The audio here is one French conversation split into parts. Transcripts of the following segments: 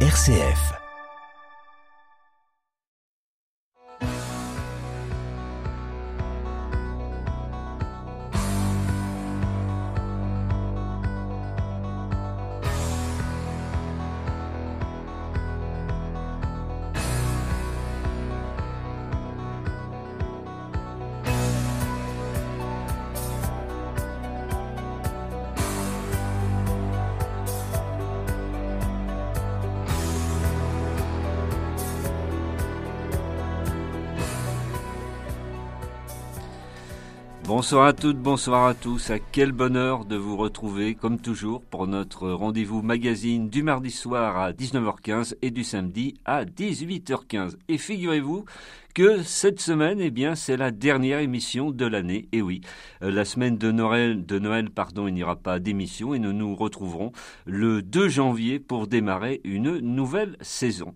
RCF. Bonsoir à toutes, bonsoir à tous. À quel bonheur de vous retrouver, comme toujours, pour notre rendez-vous magazine du mardi soir à 19h15 et du samedi à 18h15. Et figurez-vous que cette semaine, eh bien, c'est la dernière émission de l'année. Et oui, euh, la semaine de Noël, de Noël, pardon, il n'y aura pas d'émission et nous nous retrouverons le 2 janvier pour démarrer une nouvelle saison.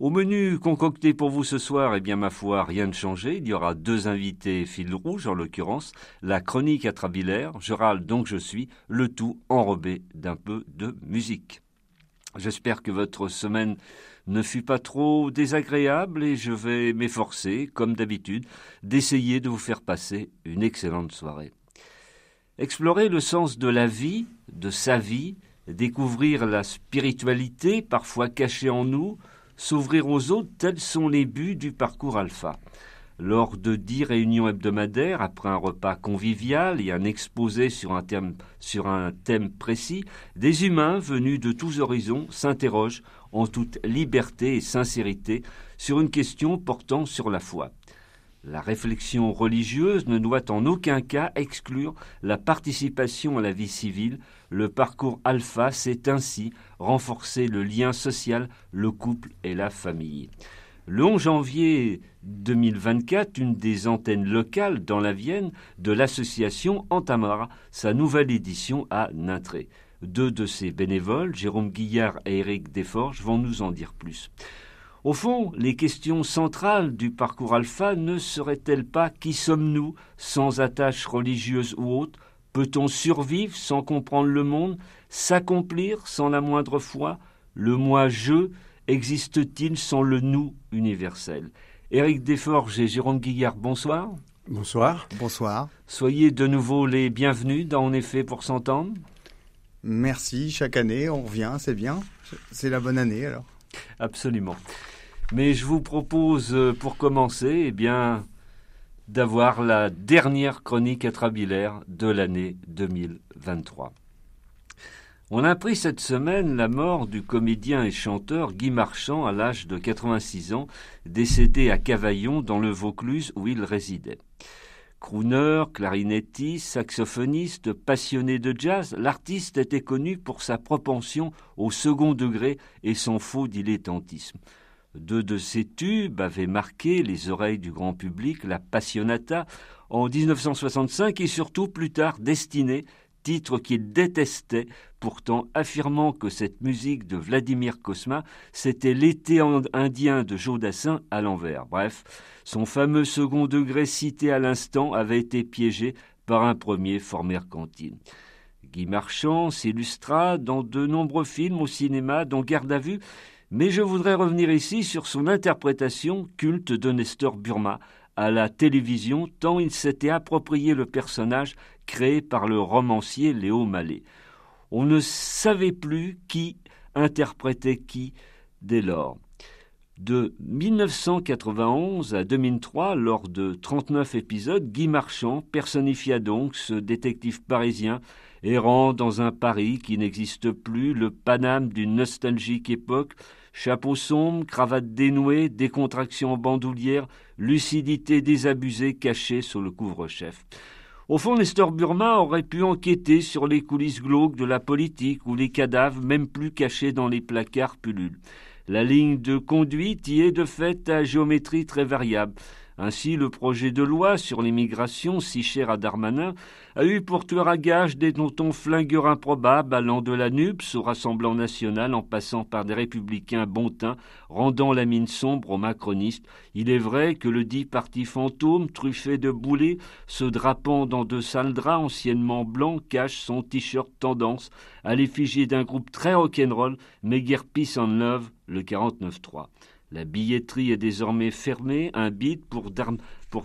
Au menu concocté pour vous ce soir, eh bien ma foi, rien de changé. Il y aura deux invités fil rouge, en l'occurrence, la chronique atrabilaire, je râle donc je suis, le tout enrobé d'un peu de musique. J'espère que votre semaine ne fut pas trop désagréable et je vais m'efforcer, comme d'habitude, d'essayer de vous faire passer une excellente soirée. Explorer le sens de la vie, de sa vie, découvrir la spiritualité parfois cachée en nous, S'ouvrir aux autres, tels sont les buts du parcours alpha. Lors de dix réunions hebdomadaires, après un repas convivial et un exposé sur un, thème, sur un thème précis, des humains venus de tous horizons s'interrogent en toute liberté et sincérité sur une question portant sur la foi. La réflexion religieuse ne doit en aucun cas exclure la participation à la vie civile. Le parcours alpha, c'est ainsi renforcer le lien social, le couple et la famille. Le 11 janvier 2024, une des antennes locales dans la Vienne de l'association entamera sa nouvelle édition à Nintré. Deux de ses bénévoles, Jérôme Guillard et Éric Desforges, vont nous en dire plus. Au fond, les questions centrales du parcours alpha ne seraient-elles pas qui sommes-nous sans attache religieuse ou autre Peut-on survivre sans comprendre le monde S'accomplir sans la moindre foi? Le moi-je existe-t-il sans le nous universel? Éric Desforges et Jérôme Guillard, bonsoir. Bonsoir. Bonsoir. Soyez de nouveau les bienvenus dans En effet pour s'entendre. Merci, chaque année on revient, c'est bien. C'est la bonne année alors. Absolument. Mais je vous propose, euh, pour commencer, eh bien, d'avoir la dernière chronique atrabilaire de l'année 2023. On a appris cette semaine la mort du comédien et chanteur Guy Marchand à l'âge de 86 ans, décédé à Cavaillon dans le Vaucluse où il résidait. Crooner, clarinettiste, saxophoniste, passionné de jazz, l'artiste était connu pour sa propension au second degré et son faux dilettantisme. Deux de ces tubes avaient marqué les oreilles du grand public, la Passionata, en 1965 et surtout plus tard Destinée, titre qu'il détestait, pourtant affirmant que cette musique de Vladimir Kosma, c'était l'été indien de Jodassin à l'envers. Bref, son fameux second degré cité à l'instant avait été piégé par un premier fort mercantile. Guy Marchand s'illustra dans de nombreux films au cinéma, dont Garde à vue, mais je voudrais revenir ici sur son interprétation culte de Nestor Burma à la télévision, tant il s'était approprié le personnage créé par le romancier Léo Mallet. On ne savait plus qui interprétait qui dès lors. De 1991 à 2003, lors de 39 épisodes, Guy Marchand personnifia donc ce détective parisien errant dans un Paris qui n'existe plus, le Paname d'une nostalgique époque, chapeau sombre, cravate dénouée, décontraction bandoulière, lucidité désabusée cachée sous le couvre-chef. Au fond, Nestor Burma aurait pu enquêter sur les coulisses glauques de la politique ou les cadavres même plus cachés dans les placards pullulent. La ligne de conduite y est de fait à géométrie très variable. Ainsi, le projet de loi sur l'immigration, si cher à Darmanin, a eu pour tueur à gage des tontons flingueurs improbables allant de la NUPS au Rassemblement national en passant par des républicains bontins, rendant la mine sombre aux macronistes. Il est vrai que le dit parti fantôme, truffé de boulets, se drapant dans de sales draps anciennement blancs, cache son t-shirt tendance à l'effigie d'un groupe très rock'n'roll, mais guère peace and love, le 49-3. La billetterie est désormais fermée, un bid pour,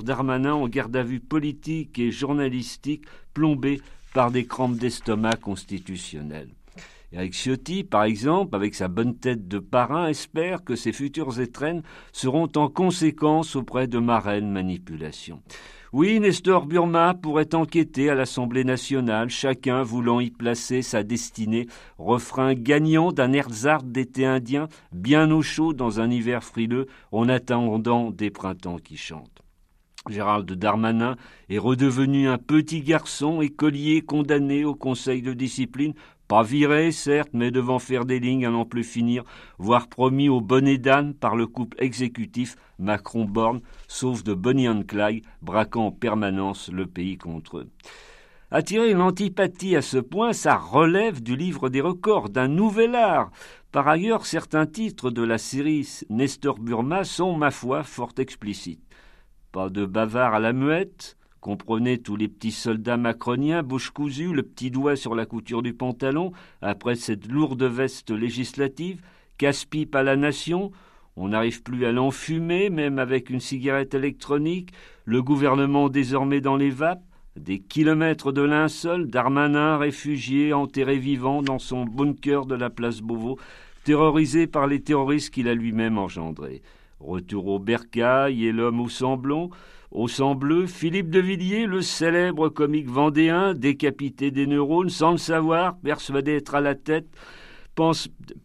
Darmanin en garde à vue politique et journalistique plombé par des crampes d'estomac constitutionnelles. Eric Ciotti, par exemple, avec sa bonne tête de parrain, espère que ses futures étrennes seront en conséquence auprès de marraines manipulations. Oui, Nestor Burma pourrait enquêter à l'Assemblée nationale, chacun voulant y placer sa destinée, refrain gagnant d'un erzard d'été indien, bien au chaud dans un hiver frileux, en attendant des printemps qui chantent. Gérald Darmanin est redevenu un petit garçon écolier condamné au conseil de discipline pas viré, certes, mais devant faire des lignes à n'en plus finir, voire promis au bonnet d'âne par le couple exécutif Macron-Borne, sauf de Bonnie and Clyde, braquant en permanence le pays contre eux. Attirer une antipathie à ce point, ça relève du livre des records, d'un nouvel art. Par ailleurs, certains titres de la série Nestor Burma sont, ma foi, fort explicites. Pas de bavard à la muette, Comprenez tous les petits soldats macroniens, bouche cousue, le petit doigt sur la couture du pantalon, après cette lourde veste législative, casse-pipe à la nation, on n'arrive plus à l'enfumer, même avec une cigarette électronique, le gouvernement désormais dans les vapes, des kilomètres de linceul, Darmanin réfugié, enterré vivant dans son bunker de la place Beauvau, terrorisé par les terroristes qu'il a lui-même engendrés. Retour au bercail et l'homme au semblon, au sang bleu, Philippe de Villiers, le célèbre comique vendéen, décapité des neurones, sans le savoir, persuadé d'être à la tête,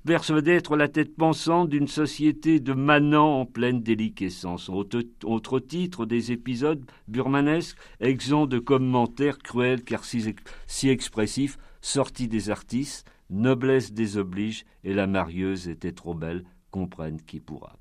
persuadé d'être la tête pensante d'une société de manants en pleine déliquescence. Autre, titre des épisodes burmanesques, exempts de commentaires cruels car si, si expressifs, sortie des artistes, noblesse des obliges, et la marieuse était trop belle, comprenne qui pourra.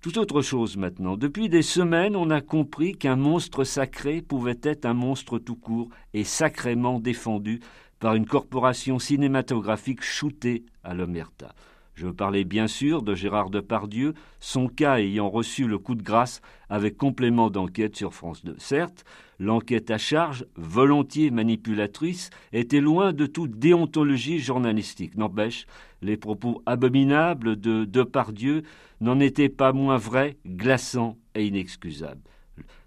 Tout autre chose maintenant. Depuis des semaines, on a compris qu'un monstre sacré pouvait être un monstre tout court et sacrément défendu par une corporation cinématographique shootée à l'omerta. Je parlais bien sûr de Gérard Depardieu, son cas ayant reçu le coup de grâce avec complément d'enquête sur France 2. Certes, l'enquête à charge, volontiers manipulatrice, était loin de toute déontologie journalistique. N'empêche, les propos abominables de Depardieu n'en étaient pas moins vrais, glaçants et inexcusables.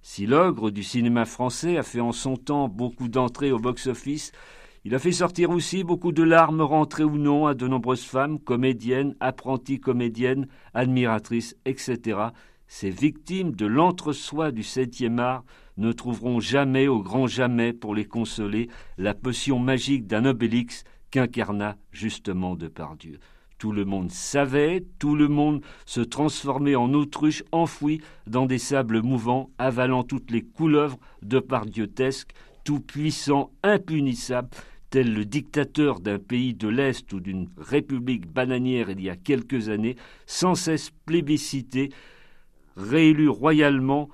Si l'ogre du cinéma français a fait en son temps beaucoup d'entrées au box-office, il a fait sortir aussi beaucoup de larmes rentrées ou non à de nombreuses femmes, comédiennes, apprenties comédiennes, admiratrices, etc. Ces victimes de l'entre-soi du septième art ne trouveront jamais, au grand jamais, pour les consoler, la potion magique d'un Obélix qu'incarna justement de Dieu. Tout le monde savait, tout le monde se transformait en autruche enfouie dans des sables mouvants, avalant toutes les couleuvres de pardiotesque, tout puissant, impunissable, tel le dictateur d'un pays de l'Est ou d'une république bananière il y a quelques années, sans cesse plébiscité, réélu royalement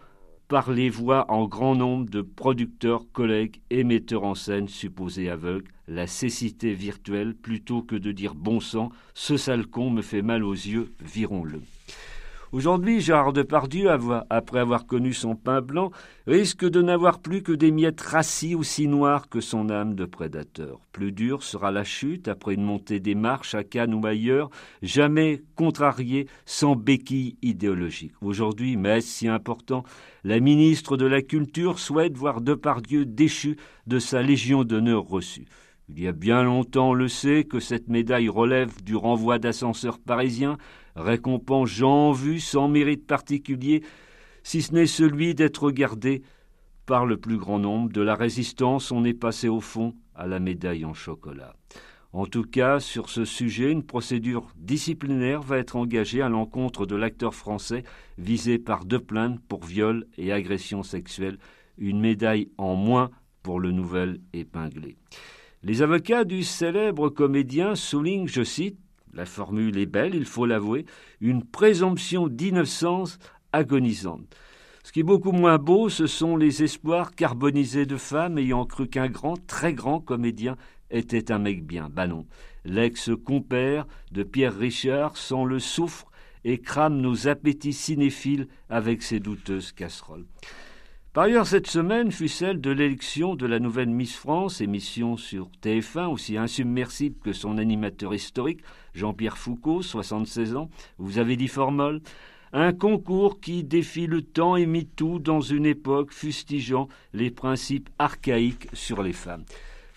par les voix en grand nombre de producteurs, collègues et metteurs en scène supposés aveugles, la cécité virtuelle, plutôt que de dire bon sang, ce sale con me fait mal aux yeux, virons-le. Aujourd'hui, Gérard Depardieu, après avoir connu son pain blanc, risque de n'avoir plus que des miettes rassis aussi noires que son âme de prédateur. Plus dure sera la chute après une montée des marches à Cannes ou ailleurs, jamais contrariée sans béquille idéologique. Aujourd'hui, mais si important, la ministre de la Culture souhaite voir Depardieu déchu de sa Légion d'honneur reçue. Il y a bien longtemps, on le sait, que cette médaille relève du renvoi d'ascenseurs parisiens, récompense Jean vu sans mérite particulier, si ce n'est celui d'être gardé par le plus grand nombre. De la résistance, on est passé au fond à la médaille en chocolat. En tout cas, sur ce sujet, une procédure disciplinaire va être engagée à l'encontre de l'acteur français visé par deux plaintes pour viol et agression sexuelle, une médaille en moins pour le nouvel épinglé. Les avocats du célèbre comédien soulignent, je cite, la formule est belle, il faut l'avouer, une présomption d'innocence agonisante. Ce qui est beaucoup moins beau, ce sont les espoirs carbonisés de femmes ayant cru qu'un grand, très grand comédien était un mec bien. Bah non. L'ex-compère de Pierre Richard sent le soufre et crame nos appétits cinéphiles avec ses douteuses casseroles. Par ailleurs, cette semaine fut celle de l'élection de la nouvelle Miss France, émission sur TF1, aussi insubmersible que son animateur historique, Jean-Pierre Foucault, 76 ans. Vous avez dit formol un concours qui défie le temps et mit tout dans une époque fustigeant les principes archaïques sur les femmes.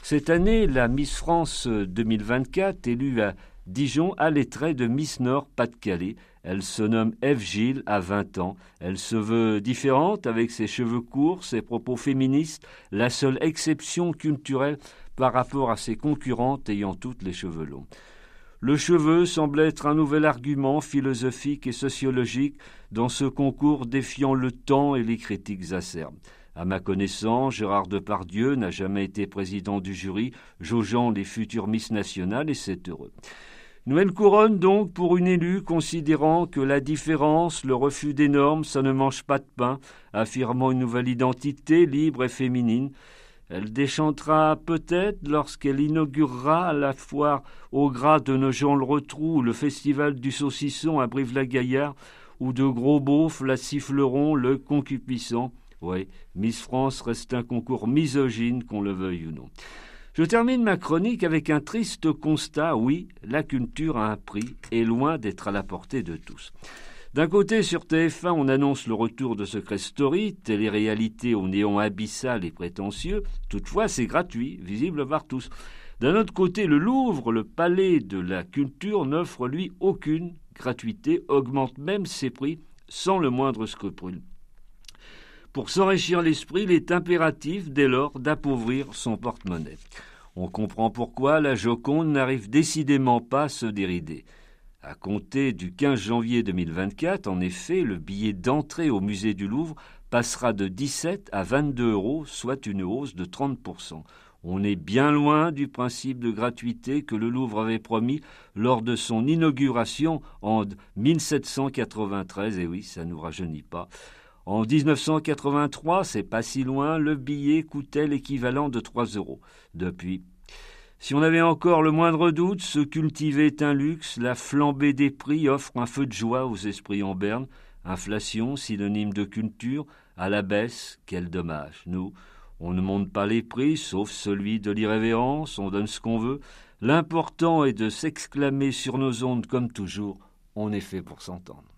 Cette année, la Miss France 2024, élue à Dijon, a les traits de Miss Nord Pas-de-Calais. Elle se nomme Eve Gilles, à 20 ans. Elle se veut différente avec ses cheveux courts, ses propos féministes, la seule exception culturelle par rapport à ses concurrentes ayant toutes les cheveux longs. Le cheveu semble être un nouvel argument philosophique et sociologique dans ce concours défiant le temps et les critiques acerbes. À ma connaissance, Gérard Depardieu n'a jamais été président du jury, jaugeant les futures Miss nationales, et c'est heureux. Nouvelle couronne donc pour une élue considérant que la différence, le refus des normes, ça ne mange pas de pain, affirmant une nouvelle identité libre et féminine. Elle déchantera peut-être lorsqu'elle inaugurera la foire au gras de Nogent-le-Rotrou ou le festival du saucisson à Brive-la-Gaillarde, où de gros beaufs la siffleront le concupissant. Oui, Miss France reste un concours misogyne, qu'on le veuille ou non. Je termine ma chronique avec un triste constat. Oui, la culture a un prix et loin d'être à la portée de tous. D'un côté, sur TF1, on annonce le retour de Secret Story, télé-réalité au néon abyssal et prétentieux. Toutefois, c'est gratuit, visible par tous. D'un autre côté, le Louvre, le palais de la culture, n'offre lui aucune gratuité, augmente même ses prix sans le moindre scrupule. Pour s'enrichir l'esprit, il est impératif dès lors d'appauvrir son porte-monnaie. On comprend pourquoi la Joconde n'arrive décidément pas à se dérider. À compter du 15 janvier 2024, en effet, le billet d'entrée au musée du Louvre passera de 17 à 22 euros, soit une hausse de 30% on est bien loin du principe de gratuité que le Louvre avait promis lors de son inauguration en 1793, et oui, ça ne nous rajeunit pas. En 1983, c'est pas si loin, le billet coûtait l'équivalent de 3 euros. Depuis, si on avait encore le moindre doute, se cultiver est un luxe, la flambée des prix offre un feu de joie aux esprits en berne. Inflation, synonyme de culture, à la baisse, quel dommage. Nous, on ne monte pas les prix, sauf celui de l'irrévérence, on donne ce qu'on veut. L'important est de s'exclamer sur nos ondes comme toujours, on est fait pour s'entendre.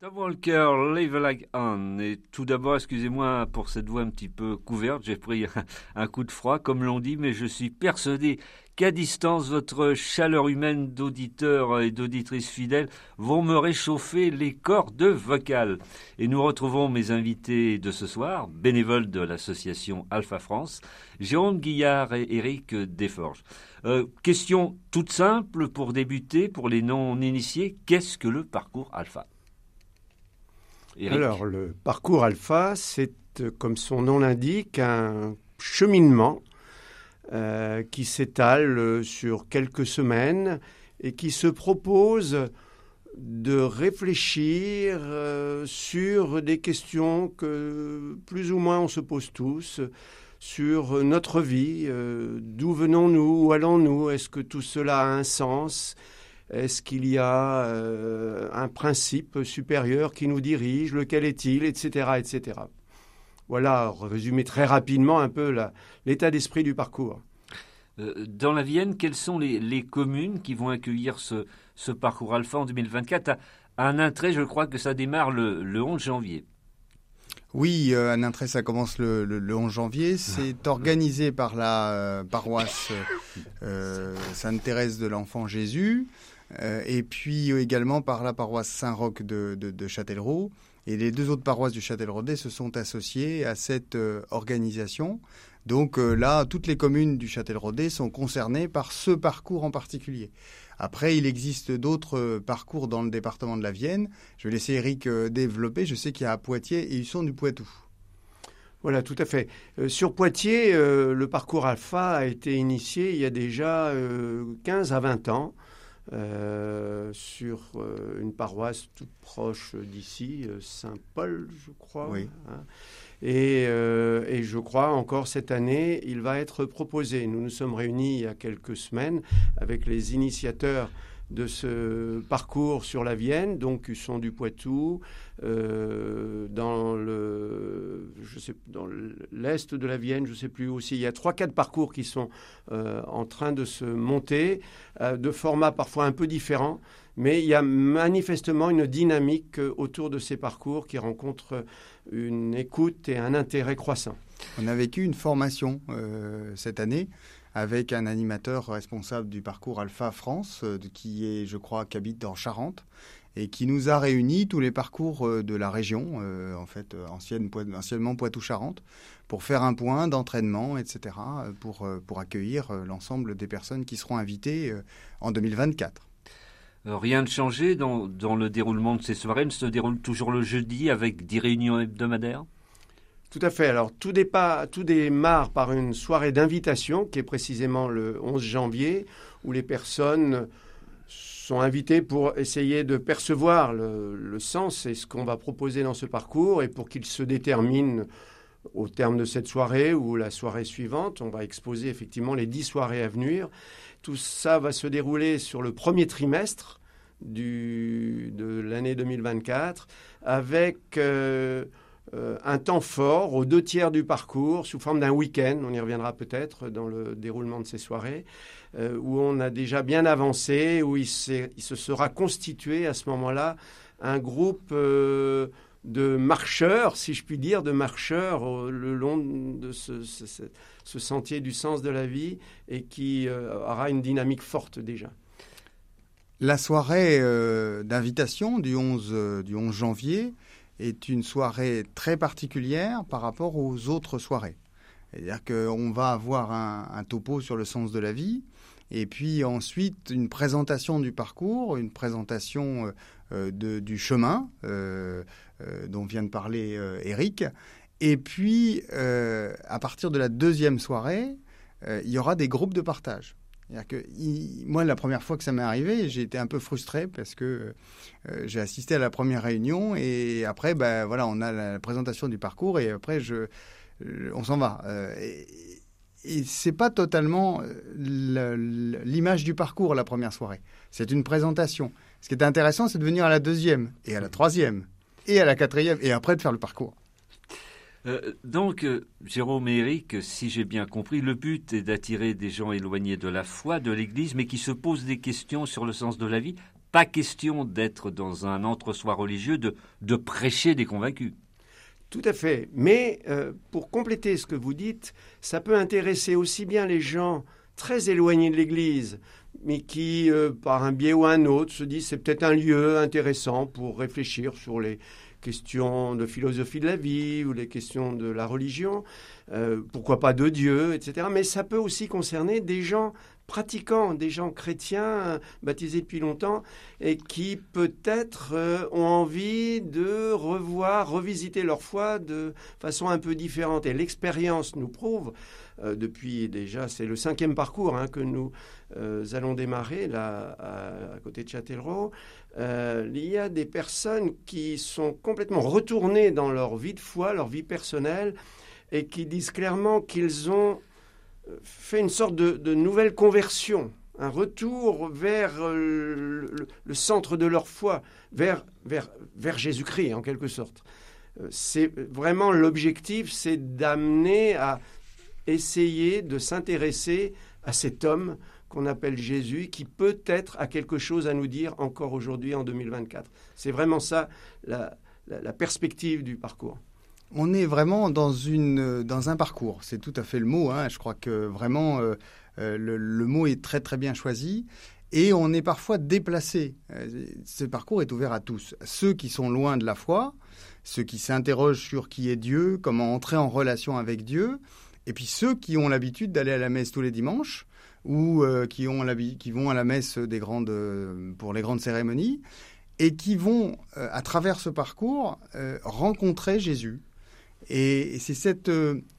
Tom Walker, Leave Like On. Et tout d'abord, excusez-moi pour cette voix un petit peu couverte, j'ai pris un coup de froid, comme l'on dit, mais je suis persuadé qu'à distance, votre chaleur humaine d'auditeurs et d'auditrices fidèles vont me réchauffer les cordes vocales. Et nous retrouvons mes invités de ce soir, bénévoles de l'association Alpha France, Jérôme Guillard et Éric Desforges. Euh, question toute simple pour débuter, pour les non-initiés, qu'est-ce que le parcours Alpha? Alors, le parcours alpha, c'est, euh, comme son nom l'indique, un cheminement euh, qui s'étale sur quelques semaines et qui se propose de réfléchir sur des questions que plus ou moins on se pose tous, sur notre vie, d'où venons-nous, où allons-nous, est-ce que tout cela a un sens est-ce qu'il y a euh, un principe supérieur qui nous dirige Lequel est-il Etc. etc. Voilà, résumé très rapidement un peu l'état d'esprit du parcours. Euh, dans la Vienne, quelles sont les, communes qui vont accueillir ce, parcours alpha en 2024 à, un intrait, je crois que ça démarre le, 11 janvier. Oui, euh, un intrait, ça commence le, 11 janvier. C'est organisé par la paroisse Sainte-Thérèse de l'Enfant Jésus. Euh, et puis également par la paroisse Saint-Roch de, de, Châtellerault. Et les deux autres paroisses du Châtelleraudais se sont associées à cette euh, organisation. Donc euh, là, toutes les communes du Châtelleraudais sont concernées par ce parcours en particulier. Après, il existe d'autres parcours dans le département de la Vienne. Je vais laisser Eric développer. Je sais qu'il y a à Poitiers et ils sont du Poitou. Voilà, tout à fait. sur Poitiers, le parcours alpha a été initié il y a déjà 15 à 20 ans euh, sur euh, une paroisse toute proche d'ici, euh, Saint-Paul, je crois. Oui. Hein. Et, et, je crois encore cette année, il va être proposé. Nous nous sommes réunis il y a quelques semaines avec les initiateurs de ce parcours sur la Vienne, donc ils sont du Poitou, euh, dans le, je sais, dans l'est de la Vienne, je ne sais plus aussi. Il y a trois, quatre parcours qui sont euh, en train de se monter, euh, de formats parfois un peu différents, mais il y a manifestement une dynamique autour de ces parcours qui rencontre une écoute et un intérêt croissant. On a vécu une formation cette année avec un animateur responsable du parcours Alpha France, euh, qui est, je crois, qui habite dans Charente, et qui nous a réunis tous les parcours euh, de la région, euh, en fait, ancienne, anciennement Poitou-Charentes, pour faire un point d'entraînement, etc., pour, pour accueillir l'ensemble des personnes qui seront invitées en 2024. Rien de changé dans, dans le déroulement de ces soirées. Elles se déroulent toujours le jeudi avec 10 réunions hebdomadaires? Tout à fait. Alors, tout, tout démarre par une soirée d'invitation qui est précisément le 11 janvier, où les personnes sont invitées pour essayer de percevoir le, sens et ce qu'on va proposer dans ce parcours et pour qu'ils se déterminent au terme de cette soirée ou la soirée suivante. On va exposer effectivement les dix soirées à venir. Tout ça va se dérouler sur le premier trimestre de l'année 2024 avec... Euh, euh, un temps fort aux deux tiers du parcours sous forme d'un week-end, on y reviendra peut-être dans le déroulement de ces soirées, euh, où on a déjà bien avancé, où il, se sera constitué à ce moment-là un groupe de marcheurs, si je puis dire, de marcheurs le long de ce, sentier du sens de la vie et qui aura une dynamique forte déjà. La soirée d'invitation du 11, du 11 janvier, est une soirée très particulière par rapport aux autres soirées. C'est-à-dire qu'on va avoir un, topo sur le sens de la vie, et puis ensuite une présentation du parcours, une présentation euh, euh, de, du chemin euh, dont vient de parler Eric. Et puis, à partir de la deuxième soirée, il y aura des groupes de partage que moi, la première fois que ça m'est arrivé, j'ai été un peu frustré parce que euh, j'ai assisté à la première réunion et après, ben voilà, on a la présentation du parcours et après, je, on s'en va. Euh, et, et c'est pas totalement euh, l'image du parcours la première soirée. C'est une présentation. Ce qui est intéressant, c'est de venir à la deuxième et à la troisième et à la quatrième et après de faire le parcours. Euh, donc, euh, Jérôme et Eric, si j'ai bien compris, le but est d'attirer des gens éloignés de la foi, de l'Église, mais qui se posent des questions sur le sens de la vie. Pas question d'être dans un entre-soi religieux, de, de prêcher des convaincus. Tout à fait. Mais euh, pour compléter ce que vous dites, ça peut intéresser aussi bien les gens très éloignés de l'Église, mais qui, par un biais ou un autre, se disent c'est peut-être un lieu intéressant pour réfléchir sur les, questions de philosophie de la vie ou les questions de la religion, euh, pourquoi pas de Dieu, etc. Mais ça peut aussi concerner des gens pratiquants, des gens chrétiens baptisés depuis longtemps et qui peut-être euh, ont envie de revoir, revisiter leur foi de façon un peu différente. Et l'expérience nous prouve, euh, depuis déjà, c'est le cinquième parcours hein, que nous allons démarrer là à, côté de Châtellerault, euh, il y a des personnes qui sont complètement retournées dans leur vie de foi, leur vie personnelle, et qui disent clairement qu'ils ont euh, fait une sorte de, nouvelle conversion, un retour vers euh, le, centre de leur foi, vers, vers, vers Jésus-Christ en quelque sorte. C'est vraiment l'objectif, c'est d'amener à essayer de s'intéresser à cet homme qu'on appelle Jésus, qui peut-être a quelque chose à nous dire encore aujourd'hui en 2024. C'est vraiment ça la, perspective du parcours. On est vraiment dans, une, dans un parcours, c'est tout à fait le mot. Hein. Je crois que vraiment euh, euh, le, mot est très très bien choisi. Et on est parfois déplacé. Euh, ce parcours est ouvert à tous. Ceux qui sont loin de la foi, ceux qui s'interrogent sur qui est Dieu, comment entrer en relation avec Dieu, et puis ceux qui ont l'habitude d'aller à la messe tous les dimanches, ou euh, qui, ont qui vont à la messe des grandes, euh, pour les grandes cérémonies et qui vont, euh, à travers ce parcours, rencontrer Jésus. Et, c'est cette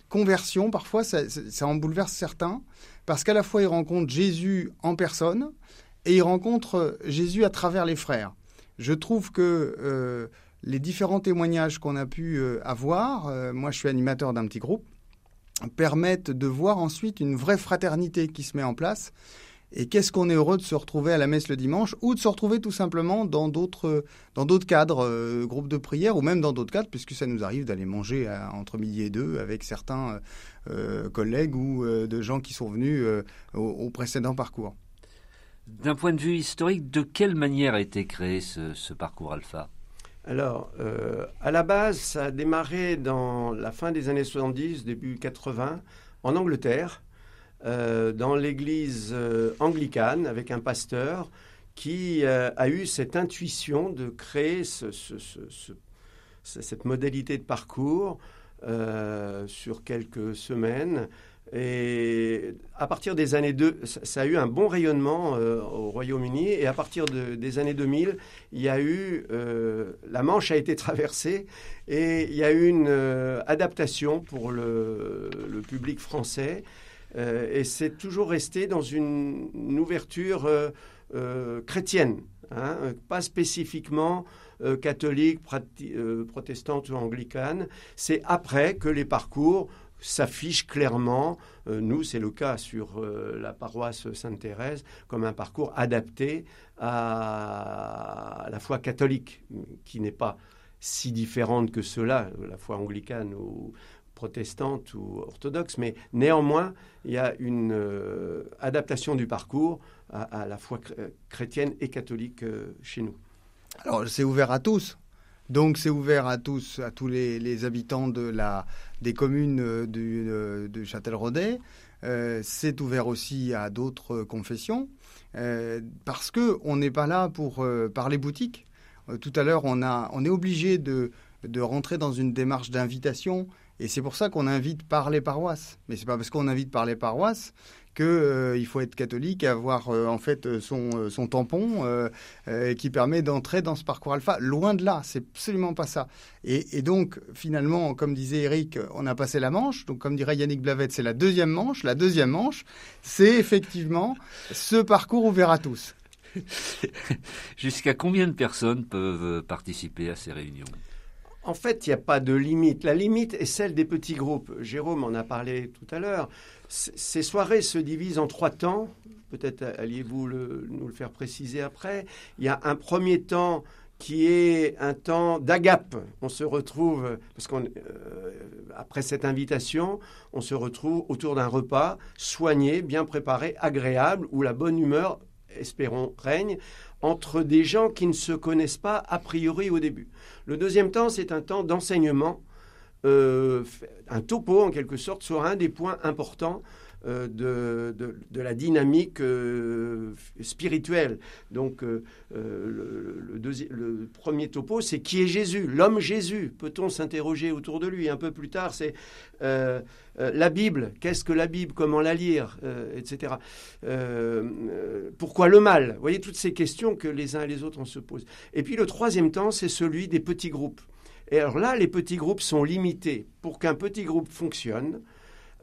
conversion, parfois, ça, en bouleverse certains, parce qu'à la fois, ils rencontrent Jésus en personne et ils rencontrent Jésus à travers les frères. Je trouve que les différents témoignages qu'on a pu avoir, moi je suis animateur d'un petit groupe, permettent de voir ensuite une vraie fraternité qui se met en place. Et qu'est-ce qu'on est heureux de se retrouver à la messe le dimanche ou de se retrouver tout simplement dans d'autres dans d'autres cadres, euh, groupes de prière ou même dans d'autres cadres, puisque ça nous arrive d'aller manger entre midi et deux avec certains euh, collègues ou euh, de gens qui sont venus au, précédent parcours. D'un point de vue historique, de quelle manière a été créé ce parcours alpha? Alors, euh, à la base, ça a démarré dans la fin des années 70, début 80, en Angleterre, dans l'église euh, anglicane, avec un pasteur qui a eu cette intuition de créer cette modalité de parcours sur quelques semaines et à partir des années 2, ça a eu un bon rayonnement euh, au Royaume-Uni. Et à partir des années 2000, il y a eu euh, la Manche a été traversée et il y a eu une euh, adaptation pour le, public français. Et c'est toujours resté dans une, ouverture chrétienne, hein, pas spécifiquement catholique, protestante ou anglicane. C'est après que les parcours s'affiche clairement, euh, nous c'est le cas sur euh, la paroisse Sainte-Thérèse, comme un parcours adapté à, la foi catholique, qui n'est pas si différente que cela, la foi anglicane ou protestante ou orthodoxe, mais néanmoins, il y a une euh, adaptation du parcours à, la foi chrétienne et catholique chez nous. Alors, c'est ouvert à tous. Donc c'est ouvert à tous, à tous les, habitants de la, des communes euh, de, de Châtelleraudais. Euh, c'est ouvert aussi à d'autres confessions euh, parce que on n'est pas là pour parler boutique. tout à l'heure, on, on est obligé de, de rentrer dans une démarche d'invitation et c'est pour ça qu'on invite par les paroisses. Mais c'est pas parce qu'on invite par les paroisses qu'il euh, faut être catholique et avoir euh, en fait son, euh, son tampon qui permet d'entrer dans ce parcours alpha. Loin de là, c'est absolument pas ça. Et, donc finalement, comme disait Eric, on a passé la manche. Donc comme dirait Yannick Blavette, c'est la deuxième manche. La deuxième manche, c'est effectivement ce parcours ouvert à tous. Jusqu'à combien de personnes peuvent participer à ces réunions? En fait, il n'y a pas de limite. La limite est celle des petits groupes. Jérôme en a parlé tout à l'heure. Ces soirées se divisent en trois temps. Peut-être alliez-vous nous le faire préciser après. Il y a un premier temps qui est un temps d'agape. On se retrouve, parce qu'après cette invitation, on se retrouve autour d'un repas soigné, bien préparé, agréable, où la bonne humeur, espérons, règne entre des gens qui ne se connaissent pas a priori au début. Le deuxième temps, c'est un temps d'enseignement, euh, un topo en quelque sorte sur un des points importants euh, de, de, la dynamique euh, spirituelle. Donc, le, le, premier topo, c'est qui est Jésus L'homme Jésus. Peut-on s'interroger autour de lui Un peu plus tard, c'est la Bible. Qu'est-ce que la Bible? Comment la lire? Etc. pourquoi le mal? Vous voyez toutes ces questions que les uns et les autres on se posent. Et puis le troisième temps, c'est celui des petits groupes. Et alors là, les petits groupes sont limités. Pour qu'un petit groupe fonctionne,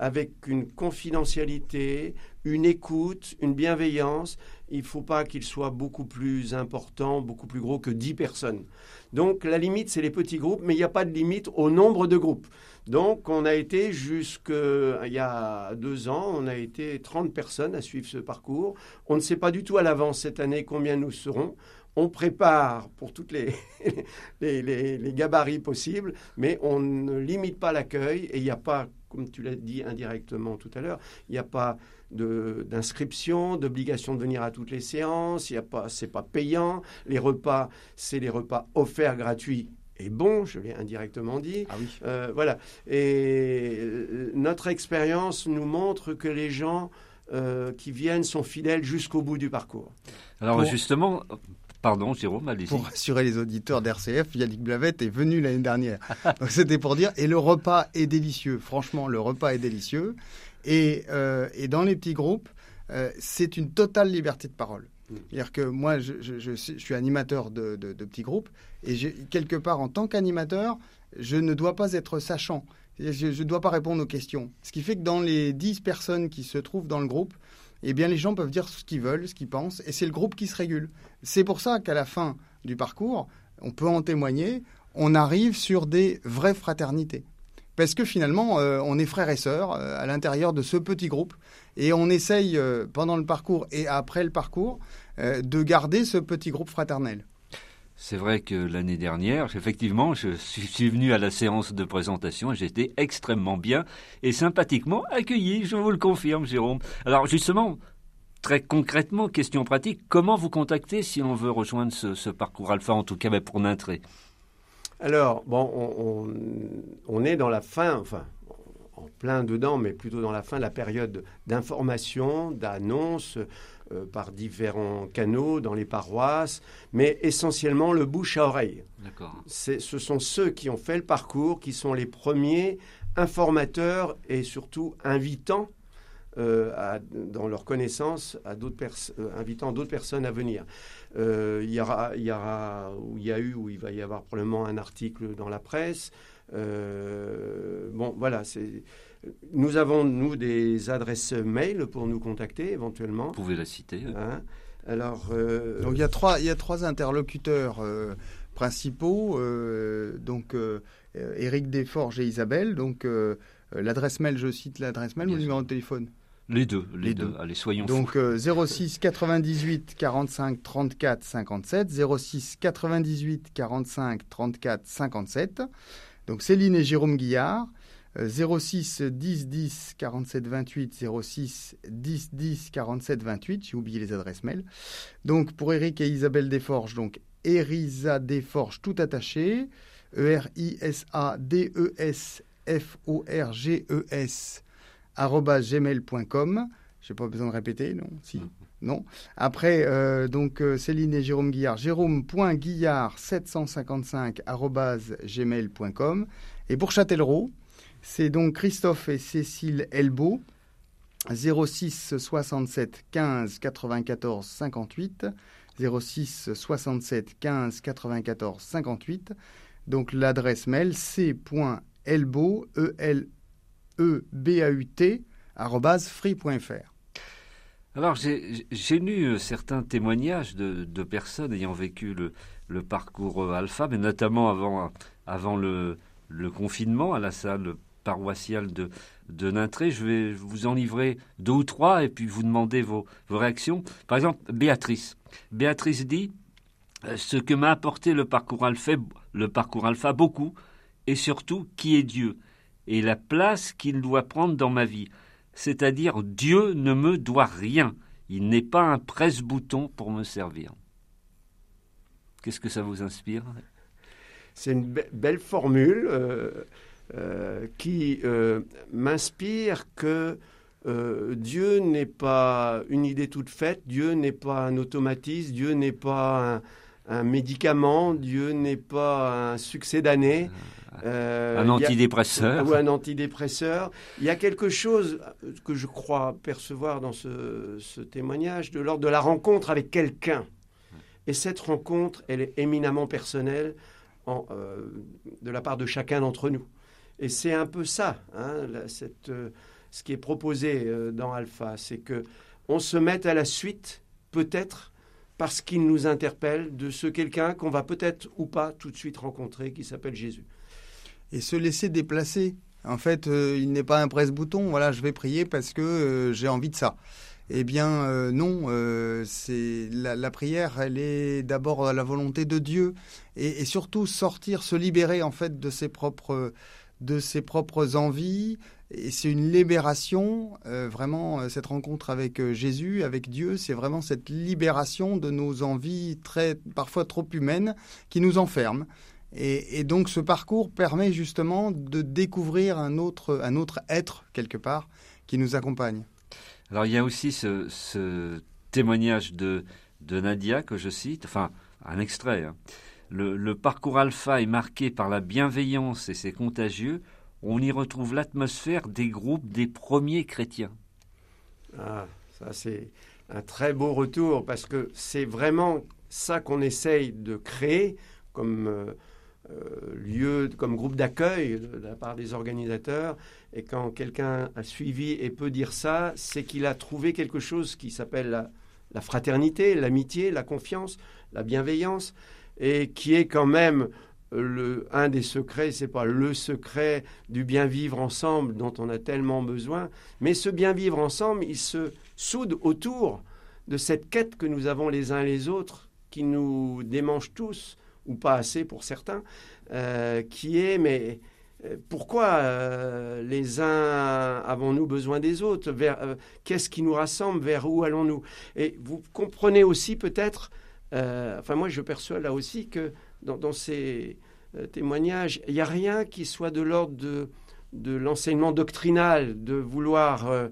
avec une confidentialité, une écoute, une bienveillance, il ne faut pas qu'il soit beaucoup plus important, beaucoup plus gros que 10 personnes. Donc la limite, c'est les petits groupes, mais il n'y a pas de limite au nombre de groupes. Donc on a été jusqu'il y a deux ans, on a été 30 personnes à suivre ce parcours. On ne sait pas du tout à l'avance cette année combien nous serons on prépare pour toutes les, les, gabarits possibles, mais on ne limite pas l'accueil et il n'y a pas, comme tu l'as dit indirectement tout à l'heure, il n'y a pas d'inscription, d'obligation de venir à toutes les séances, il y a pas, c'est pas payant. Les repas, c'est les repas offerts gratuits et bons, je l'ai indirectement dit. Ah oui. Euh, voilà. Et euh, notre expérience nous montre que les gens euh, qui viennent sont fidèles jusqu'au bout du parcours. Alors justement, Pardon, Jérôme, allez-y. Pour rassurer les auditeurs d'RCF, Yannick Blavette est venu l'année dernière. Donc c'était pour dire, et le repas est délicieux. Franchement, le repas est délicieux. Et, euh, et dans les petits groupes, euh, c'est une totale liberté de parole. Mm. C'est-à-dire que moi, je, je, je, suis animateur de, de, de petits groupes, et quelque part, en tant qu'animateur, je ne dois pas être sachant. Je ne dois pas répondre aux questions. Ce qui fait que dans les 10 personnes qui se trouvent dans le groupe, eh bien les gens peuvent dire ce qu'ils veulent, ce qu'ils pensent, et c'est le groupe qui se régule. C'est pour ça qu'à la fin du parcours, on peut en témoigner, on arrive sur des vraies fraternités. Parce que finalement, euh, on est frères et sœurs euh, à l'intérieur de ce petit groupe, et on essaye, euh, pendant le parcours et après le parcours, de garder ce petit groupe fraternel. C'est vrai que l'année dernière, effectivement, je suis venu à la séance de présentation et j'ai été extrêmement bien et sympathiquement accueilli, je vous le confirme, Jérôme. Alors justement, très concrètement, question pratique, comment vous contacter si on veut rejoindre ce, parcours alpha, en tout cas ben, pour Nintré Alors, bon, on, est dans la fin, enfin, en plein dedans, mais plutôt dans la fin de la période d'information, d'annonce, euh, par différents canaux dans les paroisses, mais essentiellement le bouche à oreille. Ce sont ceux qui ont fait le parcours qui sont les premiers informateurs et surtout invitants euh, dans leur connaissance, à d'autres euh, invitant d'autres personnes à venir. il y aura, il y aura, où il y a eu, où il va y avoir probablement un article dans la presse. bon, voilà, c'est nous avons, nous, des adresses mail pour nous contacter éventuellement. Vous pouvez la citer. Hein Alors, euh, donc il y a trois, il y a trois interlocuteurs euh, principaux. Euh, donc Éric Desforges et Isabelle. Donc l'adresse mail, je cite l'adresse mail ou le numéro de téléphone? Les deux, les, deux. Allez, soyons Donc 06 98 45 34 57, 06 98 45 34 57. Donc Céline et Jérôme Guillard. 06 10 10 47 28 06 10 10 47 28 j'ai oublié les adresses mail. Donc pour Eric et Isabelle Desforges donc Erisa Desforges tout attaché E R I S A D E S F O R G E S gmail.com j'ai pas besoin de répéter non si non. Après euh, donc euh, Céline et Jérôme Guillard jérôme.guillard 755 gmail.com et pour Châtellerault c'est donc Christophe et Cécile Elbeau, 06 67 15 94 58, 06 67 15 94 58. Donc l'adresse mail c.elbeau, e l e b a u t free.fr. Alors j'ai lu euh, certains témoignages de, personnes ayant vécu le, parcours euh, alpha, mais notamment avant, le confinement à la salle paroissiale de, de Nintré. Je vais vous en livrer deux ou trois et puis vous demander vos, réactions. Par exemple, Béatrice. Béatrice dit euh, ce que m'a apporté le parcours alpha, le parcours beaucoup, et surtout qui est Dieu, et la place qu'il doit prendre dans ma vie. C'est-à-dire Dieu ne me doit rien. Il n'est pas un presse-bouton pour me servir. Qu'est-ce que ça vous inspire? C'est une belle formule euh, euh, qui euh, m'inspire que Dieu n'est pas une idée toute faite, Dieu n'est pas un automatisme, Dieu n'est pas un, médicament, Dieu n'est pas un succès d'année. un antidépresseur. ou un antidépresseur. Il y a quelque chose que je crois percevoir dans ce, ce témoignage de l'ordre de la rencontre avec quelqu'un. Et cette rencontre, elle est éminemment personnelle euh, de la part de chacun d'entre nous. Et c'est un peu ça, hein, euh, ce qui est proposé euh, dans Alpha, c'est que on se mette à la suite, peut-être parce qu'il nous interpelle, de ce quelqu'un qu'on va peut-être ou pas tout de suite rencontrer, qui s'appelle Jésus. Et se laisser déplacer. En fait, il n'est pas un presse-bouton. Voilà, je vais prier parce que j'ai envie de ça. Eh bien, euh, non. Euh, c'est la, prière, elle est d'abord la volonté de Dieu et, surtout sortir, se libérer en fait de ses propres de ses propres envies. Et c'est une libération, euh, vraiment cette rencontre avec Jésus, avec Dieu, c'est vraiment cette libération de nos envies très parfois trop humaines qui nous enferment. Et, donc ce parcours permet justement de découvrir un autre, un autre être quelque part qui nous accompagne. Alors il y a aussi ce, témoignage de, Nadia que je cite, enfin un extrait. Hein. Le, parcours alpha est marqué par la bienveillance et c'est contagieux. On y retrouve l'atmosphère des groupes des premiers chrétiens. Ah, ça c'est un très beau retour parce que c'est vraiment ça qu'on essaye de créer comme euh, euh, lieu, comme groupe d'accueil de la part des organisateurs. Et quand quelqu'un a suivi et peut dire ça, c'est qu'il a trouvé quelque chose qui s'appelle la, fraternité, l'amitié, la confiance, la bienveillance, et qui est quand même le, un des secrets, c'est pas le secret du bien vivre ensemble dont on a tellement besoin, mais ce bien vivre ensemble, il se soude autour de cette quête que nous avons les uns les autres, qui nous démange tous, ou pas assez pour certains, euh, qui est mais euh, pourquoi euh, les uns avons-nous besoin des autres? Qu'est-ce qui nous rassemble? Vers où allons-nous? Et vous comprenez aussi peut-être, enfin moi je perçois là aussi que dans, ces témoignages, il n'y a rien qui soit de l'ordre de, l'enseignement doctrinal, de vouloir,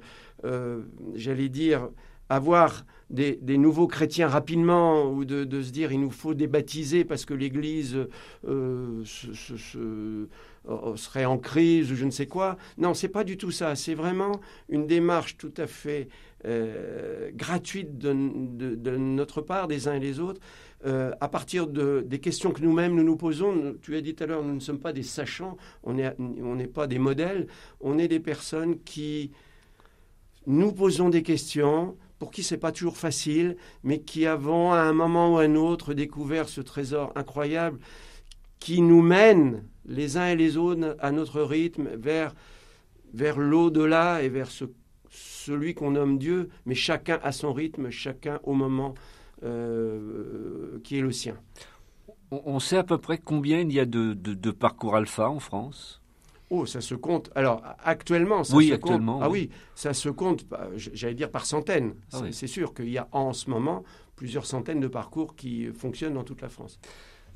j'allais dire, avoir des, nouveaux chrétiens rapidement ou de, se dire il nous faut débaptiser parce que l'Église euh, euh, serait en crise ou je ne sais quoi. Non, c'est pas du tout ça. C'est vraiment une démarche tout à fait euh, gratuite de, notre part, des uns et des autres, à partir de, des questions que nous-mêmes nous nous posons. Tu as dit tout à l'heure, nous ne sommes pas des sachants, on n'est on pas des modèles, on est des personnes qui nous posons des questions pour qui c'est pas toujours facile, mais qui avons à un moment ou à un autre découvert ce trésor incroyable qui nous mène les uns et les autres à notre rythme vers, vers l'au-delà et vers ce, celui qu'on nomme Dieu, mais chacun à son rythme, chacun au moment euh, qui est le sien. On sait à peu près combien il y a de parcours alpha en France? Oh, ça se compte. Alors, actuellement, ça oui, se actuellement, compte. Ah oui, ça se compte, j'allais dire par centaines. Ah c'est sûr qu'il y a en ce moment plusieurs centaines de parcours qui fonctionnent dans toute la France.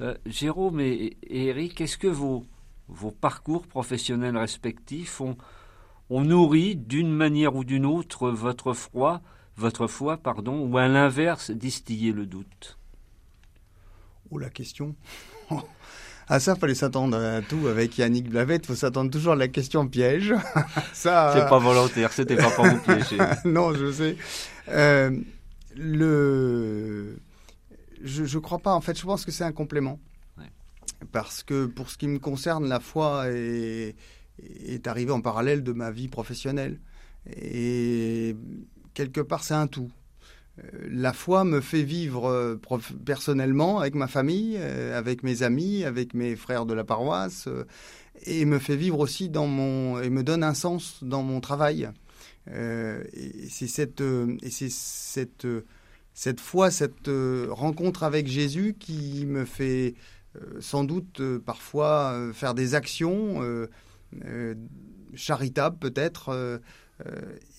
Euh, Jérôme et, Eric, est-ce que vos, vos parcours professionnels respectifs ont, ont nourri d'une manière ou d'une autre votre foi, votre foi, pardon, ou à l'inverse distillé le doute Oh, la question Ah ça, fallait s'attendre à tout avec Yannick Blavette. Faut s'attendre toujours à la question piège. ça. C'est pas volontaire. C'était pas pour vous piéger. non, je sais. Euh, le, je, je crois pas. En fait, je pense que c'est un complément. Parce que pour ce qui me concerne, la foi est, est arrivée en parallèle de ma vie professionnelle. Et quelque part, c'est un tout la foi me fait vivre euh, personnellement avec ma famille, euh, avec mes amis, avec mes frères de la paroisse, euh, et me fait vivre aussi dans mon et me donne un sens dans mon travail. et c'est cette et c'est cette cette foi, cette rencontre avec Jésus qui me fait sans doute parfois faire des actions charitables peut-être.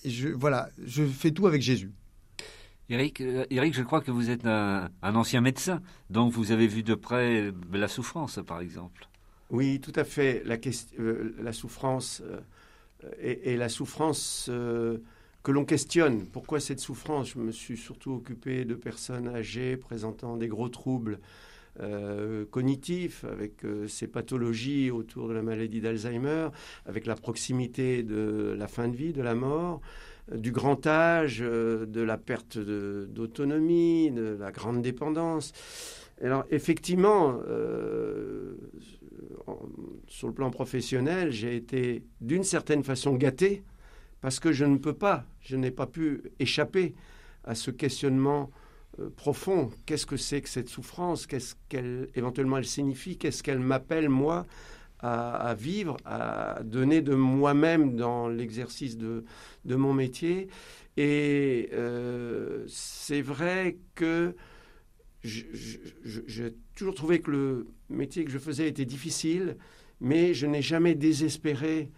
je, voilà, je fais tout avec Jésus. Eric, Eric, je crois que vous êtes un, ancien médecin, donc vous avez vu de près la souffrance, par exemple. Oui, tout à fait. La, la souffrance et, la souffrance que l'on questionne. Pourquoi cette souffrance? Je me suis surtout occupé de personnes âgées présentant des gros troubles euh, cognitifs, avec euh, ces pathologies autour de la maladie d'Alzheimer, avec la proximité de la fin de vie, de la mort, euh, du grand âge, de la perte d'autonomie, de, la grande dépendance. Alors effectivement, sur le plan professionnel, j'ai été d'une certaine façon gâté parce que je ne peux pas, je n'ai pas pu échapper à ce questionnement euh, profond. Qu'est-ce que c'est que cette souffrance? Qu'est-ce qu'elle éventuellement elle signifie? Qu'est-ce qu'elle m'appelle moi à, vivre, à donner de moi-même dans l'exercice de, de, mon métier? Et euh, c'est vrai que j'ai toujours trouvé que le métier que je faisais était difficile, mais je n'ai jamais désespéré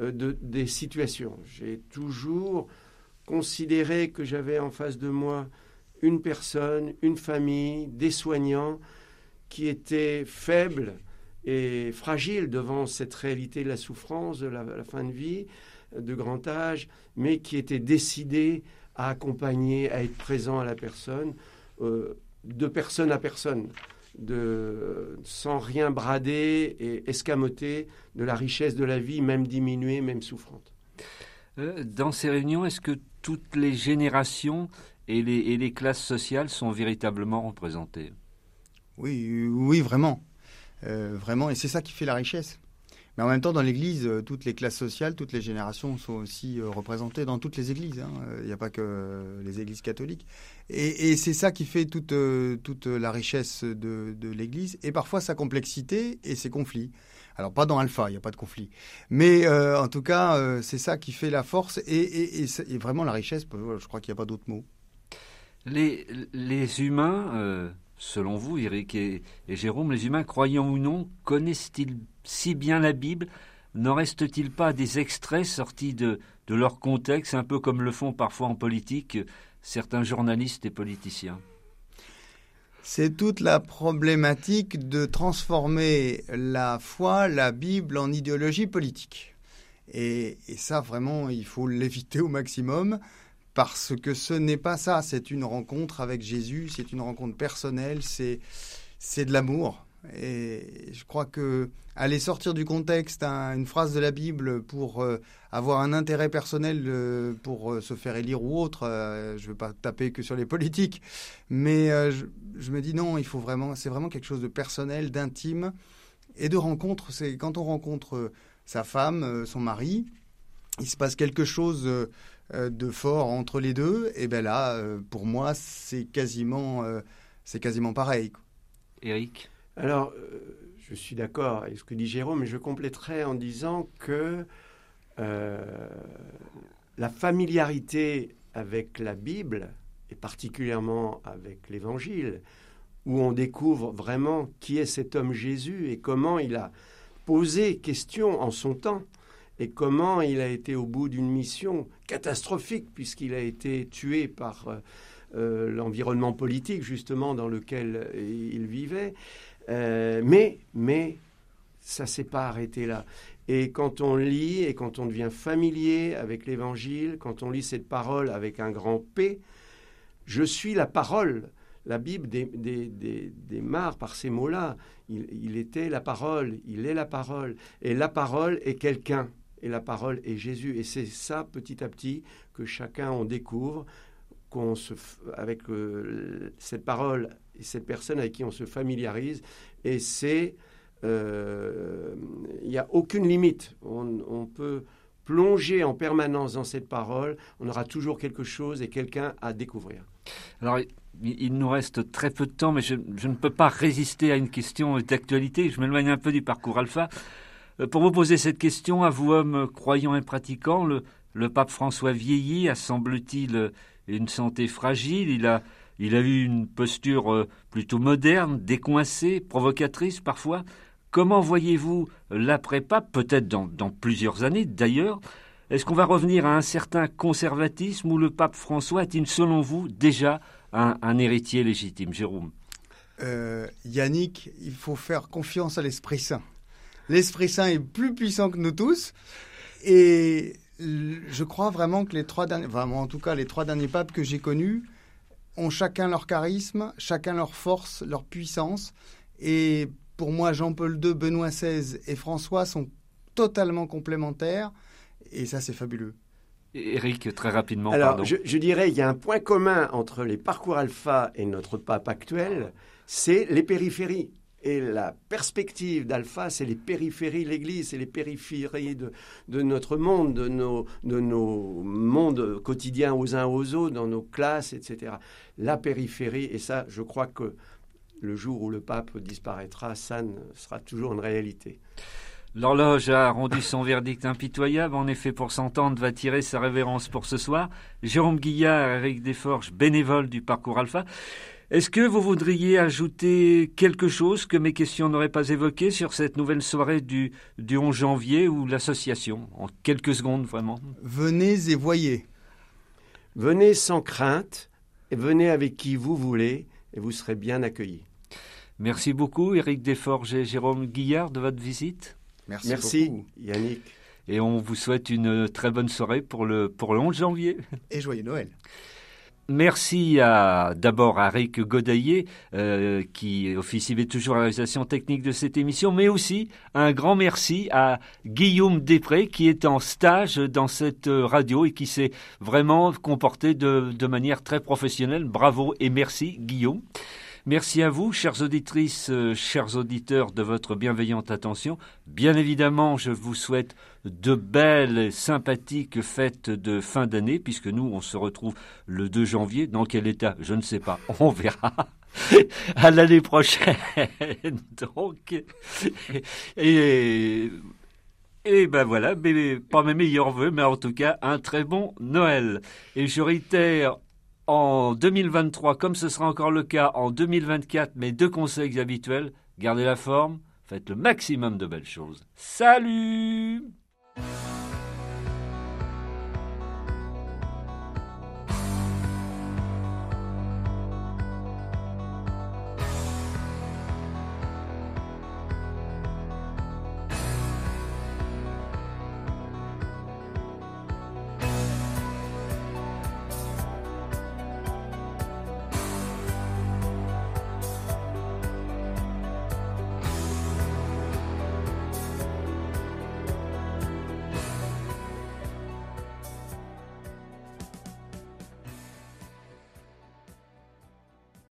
euh, de, des situations. J'ai toujours considéré que j'avais en face de moi une personne, une famille, des soignants qui étaient faibles et fragiles devant cette réalité de la souffrance, de la, fin de vie, de grand âge, mais qui étaient décidés à accompagner, à être présents à la personne, euh, de personne à personne de, sans rien brader et escamoter de la richesse de la vie, même diminuée, même souffrante. Euh, dans ces réunions, est-ce que toutes les générations et les, et classes sociales sont véritablement représentées Oui, oui, vraiment. Euh, vraiment, et c'est ça qui fait la richesse. Mais en même temps, dans l'Église, euh, toutes les classes sociales, toutes les générations sont aussi euh, représentées dans toutes les églises. Hein. Il n'y a pas que les églises catholiques. Et, c'est ça qui fait toute, toute la richesse de, l'Église et parfois sa complexité et ses conflits. Alors pas dans Alpha, il n'y a pas de conflit. Mais en tout cas, c'est ça qui fait la force et, vraiment la richesse. Je crois qu'il n'y a pas d'autre mot. Les, humains selon vous, Eric et, Jérôme, les humains, croyants ou non, connaissent-ils si bien la Bible? N'en reste-t-il pas des extraits sortis de, de leur contexte, un peu comme le font parfois en politique certains journalistes et politiciens? C'est toute la problématique de transformer la foi, la Bible, en idéologie politique. et ça, vraiment, il faut l'éviter au maximum parce que ce n'est pas ça, c'est une rencontre avec Jésus, c'est une rencontre personnelle, c'est c'est de l'amour. Et je crois que aller sortir du contexte une phrase de la Bible pour euh, avoir un intérêt personnel euh, pour euh, se faire élire ou autre, je ne veux pas taper que sur les politiques, mais je, je, me dis non, il faut vraiment, c'est vraiment quelque chose de personnel, d'intime et de rencontre. C'est quand on rencontre sa femme, son mari, il se passe quelque chose de fort entre les deux, et ben là, euh, pour moi, c'est quasiment, euh, c'est quasiment pareil. Eric Alors, je suis d'accord avec ce que dit Jérôme, mais je compléterai en disant que la familiarité avec la Bible, et particulièrement avec l'Évangile, où on découvre vraiment qui est cet homme Jésus et comment il a posé question en son temps et comment il a été au bout d'une mission catastrophique puisqu'il a été tué par euh, euh, l'environnement politique justement dans lequel il vivait. Euh, mais, mais ça s'est pas arrêté là. Et quand on lit et quand on devient familier avec l'Évangile, quand on lit cette parole avec un grand P, je suis la parole. La Bible démarre par ces mots-là. il était la parole, il est la parole. Et la parole est quelqu'un et la parole est Jésus. Et c'est ça, petit à petit, que chacun en découvre, qu'on se, avec euh, cette parole et cette personne avec qui on se familiarise. Et c'est, euh, il n'y a aucune limite. On, peut plonger en permanence dans cette parole. On aura toujours quelque chose et quelqu'un à découvrir. Alors, il nous reste très peu de temps, mais je, je ne peux pas résister à une question d'actualité. Je m'éloigne un peu du parcours alpha. Euh, pour vous poser cette question, à vous, hommes croyants et pratiquants, le, pape François vieillit, a semble-t-il une santé fragile, il a, Il a eu une posture euh, plutôt moderne, décoincée, provocatrice parfois. Comment voyez-vous l'après-pape, peut-être dans, plusieurs années d'ailleurs? Est-ce qu'on va revenir à un certain conservatisme où le pape François est-il, selon vous, déjà un, héritier légitime? Jérôme euh, Yannick, il faut faire confiance à l'Esprit Saint. L'Esprit Saint est plus puissant que nous tous. Et je crois vraiment que les trois derniers, vraiment en tout cas les trois derniers papes que j'ai connus, ont chacun leur charisme, chacun leur force, leur puissance. Et pour moi, Jean-Paul II, Benoît XVI et François sont totalement complémentaires. Et ça, c'est fabuleux. Eric, très rapidement. Alors, je, je, dirais, il y a un point commun entre les parcours alpha et notre pape actuel, c'est les périphéries. Et la perspective d'Alpha, c'est les périphéries de l'Église, c'est les périphéries de, notre monde, de nos, de nos mondes quotidiens aux uns aux autres, dans nos classes, etc. La périphérie, et ça, je crois que le jour où le pape disparaîtra, ça sera toujours une réalité. L'horloge a rendu son verdict impitoyable. En effet, pour s'entendre, va tirer sa révérence pour ce soir. Jérôme Guillard, Eric Desforges, bénévole du parcours Alpha. Est-ce que vous voudriez ajouter quelque chose que mes questions n'auraient pas évoqué sur cette nouvelle soirée du, du 11 janvier ou l'association En quelques secondes, vraiment? Venez et voyez. Venez sans crainte et venez avec qui vous voulez et vous serez bien accueillis. Merci beaucoup, Éric Desforges et Jérôme Guillard, de votre visite. Merci, Merci Yannick. Et on vous souhaite une très bonne soirée pour le, pour le 11 janvier. Et joyeux Noël. Merci à d'abord à Rick Godaillé, euh, qui officie toujours à la réalisation technique de cette émission, mais aussi un grand merci à Guillaume Després, qui est en stage dans cette radio et qui s'est vraiment comporté de manière très professionnelle. Bravo et merci Guillaume. Merci à vous, chères auditrices, euh, chers auditeurs, de votre bienveillante attention. Bien évidemment, je vous souhaite de belles et sympathiques fêtes de fin d'année, puisque nous, on se retrouve le 2 janvier. Dans quel état Je ne sais pas. On verra. à l'année prochaine. Donc, et, ben voilà, pas mes meilleurs voeux, mais en tout cas un très bon Noël. Et je réitère en 2023, comme ce sera encore le cas en 2024, mes deux conseils habituels, gardez la forme, faites le maximum de belles choses. Salut